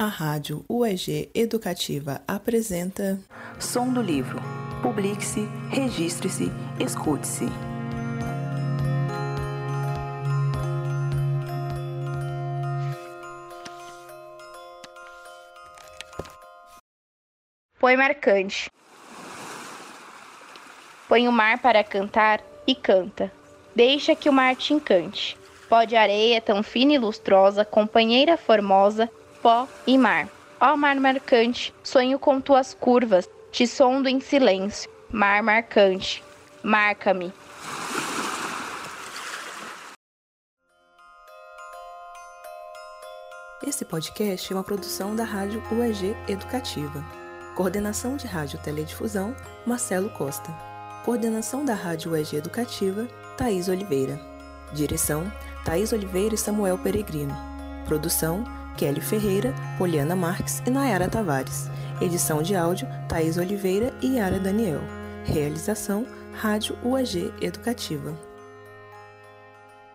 A Rádio UEG Educativa apresenta Som do Livro. Publique-se, registre-se, escute-se. Põe marcante. Põe o mar para cantar e canta. Deixa que o mar te encante. Pó de areia tão fina e lustrosa, companheira formosa, pó e mar. Ó mar marcante, sonho com tuas curvas, te sondo em silêncio. Mar marcante, marca-me. Esse podcast é uma produção da Rádio UEG Educativa. Coordenação de Rádio Teledifusão, Marcelo Costa. Coordenação da Rádio UEG Educativa, Thaís Oliveira. Direção, Thaís Oliveira e Samuel Peregrino. Produção, Kelly Ferreira, Poliana Marques e Nayara Tavares. Edição de áudio, Thaís Oliveira e Yara Daniel. Realização, Rádio UAG Educativa.